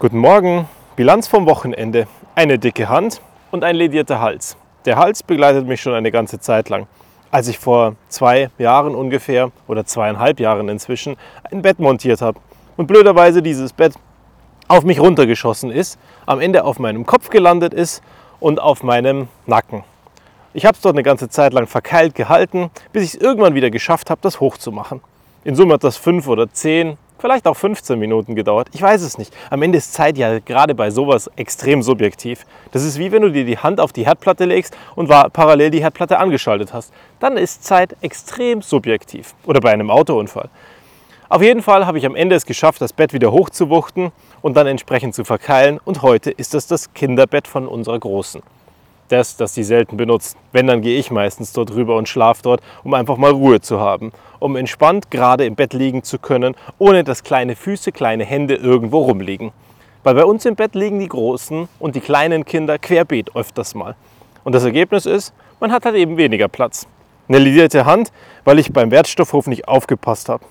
Guten Morgen. Bilanz vom Wochenende. Eine dicke Hand und ein ledierter Hals. Der Hals begleitet mich schon eine ganze Zeit lang. Als ich vor zwei Jahren ungefähr oder zweieinhalb Jahren inzwischen ein Bett montiert habe und blöderweise dieses Bett auf mich runtergeschossen ist, am Ende auf meinem Kopf gelandet ist und auf meinem Nacken. Ich habe es dort eine ganze Zeit lang verkeilt gehalten, bis ich es irgendwann wieder geschafft habe, das hochzumachen. In Summe hat das fünf oder zehn vielleicht auch 15 Minuten gedauert. Ich weiß es nicht. Am Ende ist Zeit ja gerade bei sowas extrem subjektiv. Das ist wie wenn du dir die Hand auf die Herdplatte legst und parallel die Herdplatte angeschaltet hast. Dann ist Zeit extrem subjektiv. Oder bei einem Autounfall. Auf jeden Fall habe ich am Ende es geschafft, das Bett wieder hochzuwuchten und dann entsprechend zu verkeilen. Und heute ist das das Kinderbett von unserer Großen das, das sie selten benutzt. Wenn, dann gehe ich meistens dort rüber und schlafe dort, um einfach mal Ruhe zu haben, um entspannt gerade im Bett liegen zu können, ohne dass kleine Füße, kleine Hände irgendwo rumliegen. Weil bei uns im Bett liegen die großen und die kleinen Kinder querbeet öfters mal. Und das Ergebnis ist, man hat halt eben weniger Platz. Eine ledierte Hand, weil ich beim Wertstoffhof nicht aufgepasst habe.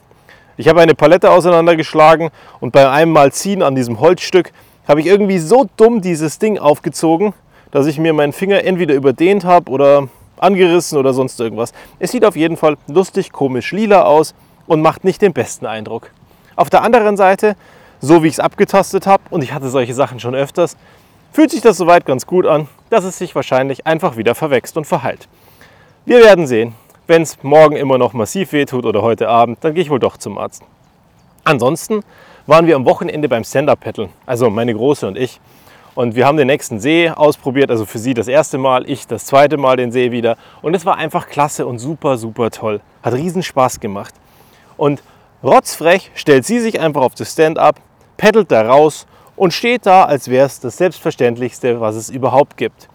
Ich habe eine Palette auseinandergeschlagen und bei einem Mal ziehen an diesem Holzstück habe ich irgendwie so dumm dieses Ding aufgezogen, dass ich mir meinen Finger entweder überdehnt habe oder angerissen oder sonst irgendwas. Es sieht auf jeden Fall lustig, komisch, lila aus und macht nicht den besten Eindruck. Auf der anderen Seite, so wie ich es abgetastet habe, und ich hatte solche Sachen schon öfters, fühlt sich das soweit ganz gut an, dass es sich wahrscheinlich einfach wieder verwächst und verheilt. Wir werden sehen. Wenn es morgen immer noch massiv wehtut oder heute Abend, dann gehe ich wohl doch zum Arzt. Ansonsten waren wir am Wochenende beim Stand-Up-Paddeln, also meine Große und ich. Und wir haben den nächsten See ausprobiert, also für sie das erste Mal, ich das zweite Mal den See wieder. Und es war einfach klasse und super, super toll. Hat riesen Spaß gemacht. Und rotzfrech stellt sie sich einfach auf das Stand-up, peddelt da raus und steht da, als wäre es das Selbstverständlichste, was es überhaupt gibt.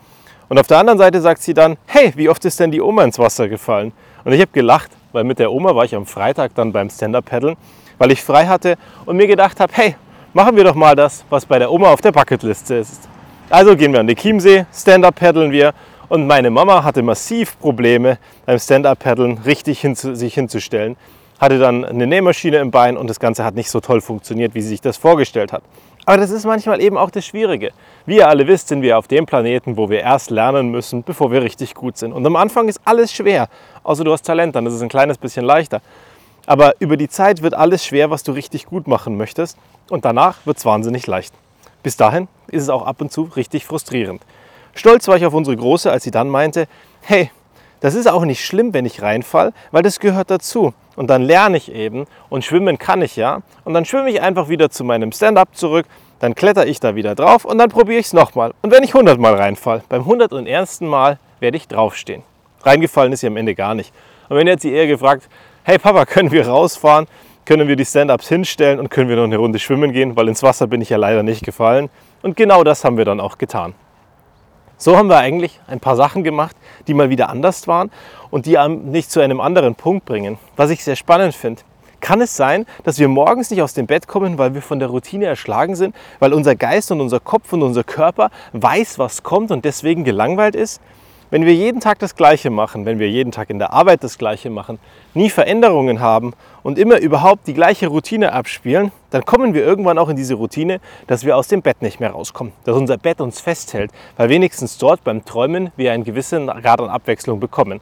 Und auf der anderen Seite sagt sie dann, hey, wie oft ist denn die Oma ins Wasser gefallen? Und ich habe gelacht, weil mit der Oma war ich am Freitag dann beim Stand-up-Paddeln, weil ich frei hatte und mir gedacht habe, hey, machen wir doch mal das, was bei der Oma auf der Bucketliste ist. Also gehen wir an den Chiemsee, Stand-up paddeln wir und meine Mama hatte massiv Probleme beim Stand-up-Paddeln richtig hinzu, sich hinzustellen. Hatte dann eine Nähmaschine im Bein und das Ganze hat nicht so toll funktioniert, wie sie sich das vorgestellt hat. Aber das ist manchmal eben auch das Schwierige. Wie ihr alle wisst, sind wir auf dem Planeten, wo wir erst lernen müssen, bevor wir richtig gut sind. Und am Anfang ist alles schwer, außer du hast Talent, dann ist es ein kleines bisschen leichter. Aber über die Zeit wird alles schwer, was du richtig gut machen möchtest. Und danach wird es wahnsinnig leicht. Bis dahin ist es auch ab und zu richtig frustrierend. Stolz war ich auf unsere Große, als sie dann meinte, hey, das ist auch nicht schlimm, wenn ich reinfall, weil das gehört dazu. Und dann lerne ich eben und schwimmen kann ich ja. Und dann schwimme ich einfach wieder zu meinem Stand-up zurück, dann kletter ich da wieder drauf und dann probiere ich es nochmal. Und wenn ich 100 Mal reinfall, beim 101. Mal werde ich draufstehen. Reingefallen ist sie am Ende gar nicht. Und wenn jetzt sie eher gefragt, hey Papa, können wir rausfahren? Können wir die Stand-ups hinstellen und können wir noch eine Runde schwimmen gehen? Weil ins Wasser bin ich ja leider nicht gefallen. Und genau das haben wir dann auch getan. So haben wir eigentlich ein paar Sachen gemacht, die mal wieder anders waren und die einem nicht zu einem anderen Punkt bringen. Was ich sehr spannend finde. Kann es sein, dass wir morgens nicht aus dem Bett kommen, weil wir von der Routine erschlagen sind, weil unser Geist und unser Kopf und unser Körper weiß, was kommt und deswegen gelangweilt ist? Wenn wir jeden Tag das Gleiche machen, wenn wir jeden Tag in der Arbeit das Gleiche machen, nie Veränderungen haben und immer überhaupt die gleiche Routine abspielen, dann kommen wir irgendwann auch in diese Routine, dass wir aus dem Bett nicht mehr rauskommen, dass unser Bett uns festhält, weil wenigstens dort beim Träumen wir einen gewissen Grad an Abwechslung bekommen.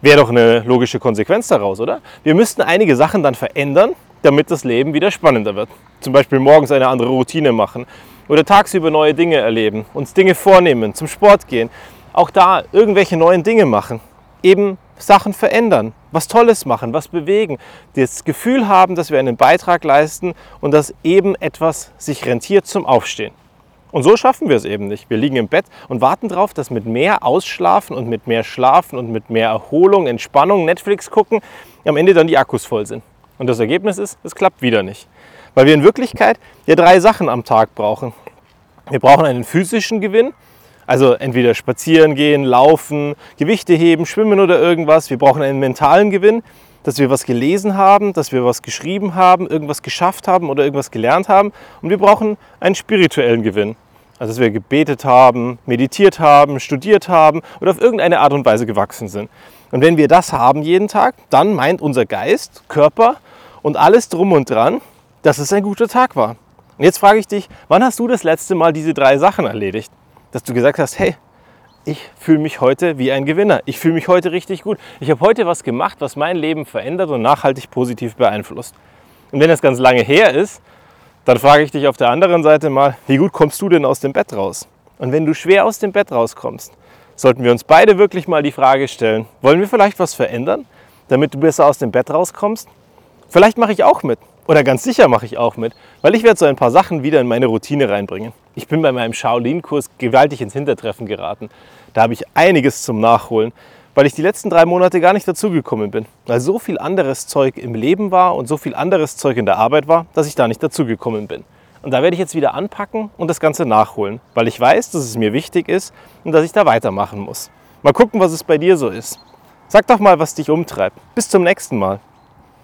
Wäre doch eine logische Konsequenz daraus, oder? Wir müssten einige Sachen dann verändern, damit das Leben wieder spannender wird. Zum Beispiel morgens eine andere Routine machen oder tagsüber neue Dinge erleben, uns Dinge vornehmen, zum Sport gehen, auch da irgendwelche neuen Dinge machen. Eben Sachen verändern, was Tolles machen, was bewegen, das Gefühl haben, dass wir einen Beitrag leisten und dass eben etwas sich rentiert zum Aufstehen. Und so schaffen wir es eben nicht. Wir liegen im Bett und warten darauf, dass mit mehr Ausschlafen und mit mehr Schlafen und mit mehr Erholung, Entspannung, Netflix gucken, am Ende dann die Akkus voll sind. Und das Ergebnis ist, es klappt wieder nicht. Weil wir in Wirklichkeit ja drei Sachen am Tag brauchen. Wir brauchen einen physischen Gewinn, also entweder spazieren gehen, laufen, Gewichte heben, schwimmen oder irgendwas. Wir brauchen einen mentalen Gewinn, dass wir was gelesen haben, dass wir was geschrieben haben, irgendwas geschafft haben oder irgendwas gelernt haben. Und wir brauchen einen spirituellen Gewinn. Also dass wir gebetet haben, meditiert haben, studiert haben oder auf irgendeine Art und Weise gewachsen sind. Und wenn wir das haben jeden Tag, dann meint unser Geist, Körper und alles drum und dran, dass es ein guter Tag war. Und jetzt frage ich dich, wann hast du das letzte Mal diese drei Sachen erledigt? Dass du gesagt hast, hey, ich fühle mich heute wie ein Gewinner. Ich fühle mich heute richtig gut. Ich habe heute was gemacht, was mein Leben verändert und nachhaltig positiv beeinflusst. Und wenn das ganz lange her ist, dann frage ich dich auf der anderen Seite mal, wie gut kommst du denn aus dem Bett raus? Und wenn du schwer aus dem Bett rauskommst, sollten wir uns beide wirklich mal die Frage stellen, wollen wir vielleicht was verändern, damit du besser aus dem Bett rauskommst? Vielleicht mache ich auch mit. Oder ganz sicher mache ich auch mit, weil ich werde so ein paar Sachen wieder in meine Routine reinbringen. Ich bin bei meinem Shaolin-Kurs gewaltig ins Hintertreffen geraten. Da habe ich einiges zum Nachholen, weil ich die letzten drei Monate gar nicht dazugekommen bin. Weil so viel anderes Zeug im Leben war und so viel anderes Zeug in der Arbeit war, dass ich da nicht dazugekommen bin. Und da werde ich jetzt wieder anpacken und das Ganze nachholen, weil ich weiß, dass es mir wichtig ist und dass ich da weitermachen muss. Mal gucken, was es bei dir so ist. Sag doch mal, was dich umtreibt. Bis zum nächsten Mal.